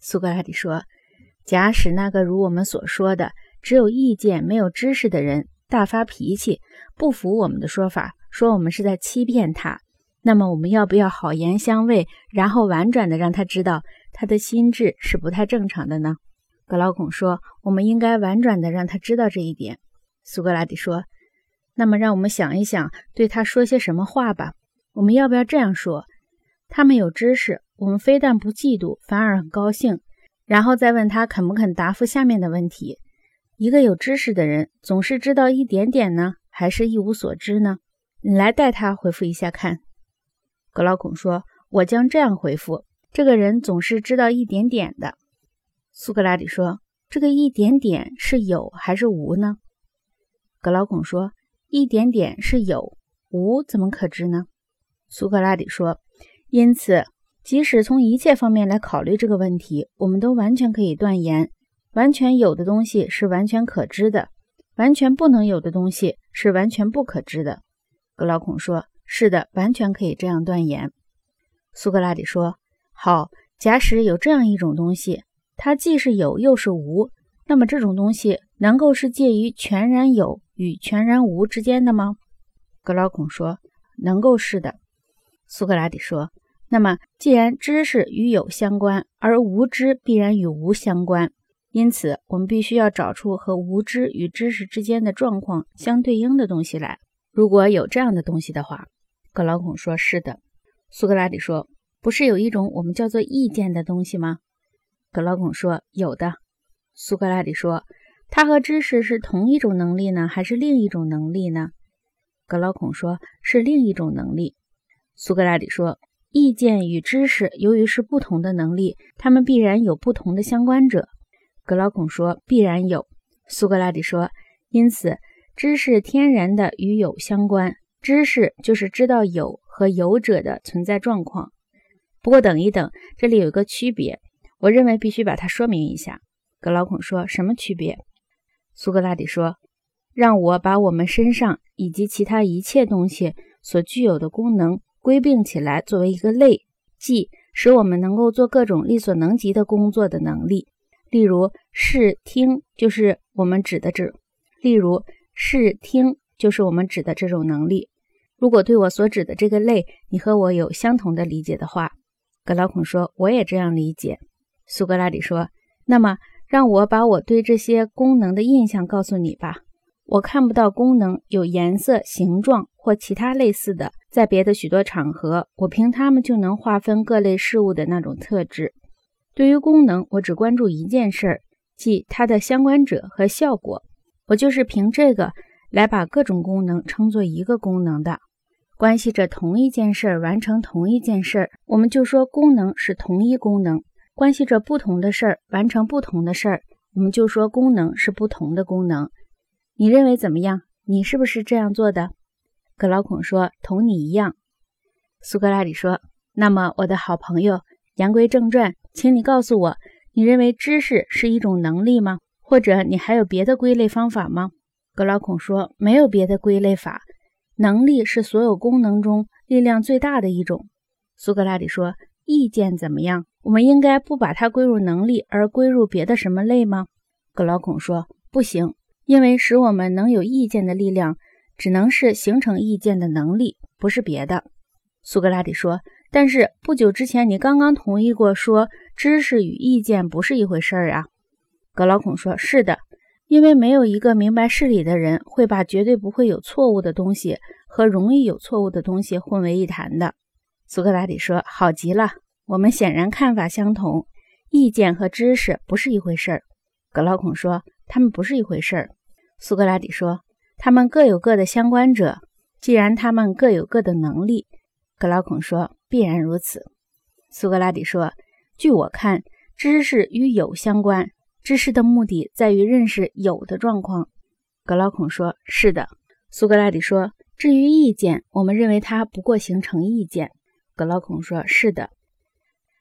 苏格拉底说：“假使那个如我们所说的只有意见没有知识的人大发脾气，不服我们的说法，说我们是在欺骗他，那么我们要不要好言相慰，然后婉转的让他知道他的心智是不太正常的呢？”格劳孔说：“我们应该婉转的让他知道这一点。”苏格拉底说：“那么让我们想一想，对他说些什么话吧。我们要不要这样说？他们有知识。”我们非但不嫉妒，反而很高兴，然后再问他肯不肯答复下面的问题：一个有知识的人总是知道一点点呢，还是一无所知呢？你来代他回复一下看。格老孔说：“我将这样回复：这个人总是知道一点点的。”苏格拉底说：“这个一点点是有还是无呢？”格老孔说：“一点点是有，无怎么可知呢？”苏格拉底说：“因此。”即使从一切方面来考虑这个问题，我们都完全可以断言：完全有的东西是完全可知的，完全不能有的东西是完全不可知的。格老孔说：“是的，完全可以这样断言。”苏格拉底说：“好，假使有这样一种东西，它既是有又是无，那么这种东西能够是介于全然有与全然无之间的吗？”格老孔说：“能够是的。”苏格拉底说。那么，既然知识与有相关，而无知必然与无相关，因此我们必须要找出和无知与知识之间的状况相对应的东西来。如果有这样的东西的话，格劳孔说：“是的。”苏格拉底说：“不是有一种我们叫做意见的东西吗？”格劳孔说：“有的。”苏格拉底说：“它和知识是同一种能力呢，还是另一种能力呢？”格劳孔说：“是另一种能力。”苏格拉底说。意见与知识由于是不同的能力，他们必然有不同的相关者。格劳孔说：“必然有。”苏格拉底说：“因此，知识天然的与有相关，知识就是知道有和有者的存在状况。不过，等一等，这里有一个区别，我认为必须把它说明一下。”格劳孔说：“什么区别？”苏格拉底说：“让我把我们身上以及其他一切东西所具有的功能。”归并起来作为一个类，即使我们能够做各种力所能及的工作的能力。例如视听就是我们指的这，例如视听就是我们指的这种能力。如果对我所指的这个类，你和我有相同的理解的话，格劳孔说我也这样理解。苏格拉底说，那么让我把我对这些功能的印象告诉你吧。我看不到功能有颜色、形状或其他类似的。在别的许多场合，我凭它们就能划分各类事物的那种特质。对于功能，我只关注一件事儿，即它的相关者和效果。我就是凭这个来把各种功能称作一个功能的，关系着同一件事儿完成同一件事儿，我们就说功能是同一功能；关系着不同的事儿完成不同的事儿，我们就说功能是不同的功能。你认为怎么样？你是不是这样做的？格老孔说：“同你一样。”苏格拉底说：“那么，我的好朋友，言归正传，请你告诉我，你认为知识是一种能力吗？或者你还有别的归类方法吗？”格老孔说：“没有别的归类法，能力是所有功能中力量最大的一种。”苏格拉底说：“意见怎么样？我们应该不把它归入能力，而归入别的什么类吗？”格老孔说：“不行，因为使我们能有意见的力量。”只能是形成意见的能力，不是别的。苏格拉底说：“但是不久之前，你刚刚同意过说知识与意见不是一回事儿啊。”格劳孔说：“是的，因为没有一个明白事理的人会把绝对不会有错误的东西和容易有错误的东西混为一谈的。”苏格拉底说：“好极了，我们显然看法相同，意见和知识不是一回事儿。”格劳孔说：“他们不是一回事儿。”苏格拉底说。他们各有各的相关者，既然他们各有各的能力，格劳孔说必然如此。苏格拉底说：“据我看，知识与有相关，知识的目的在于认识有的状况。”格劳孔说：“是的。”苏格拉底说：“至于意见，我们认为它不过形成意见。”格劳孔说：“是的。”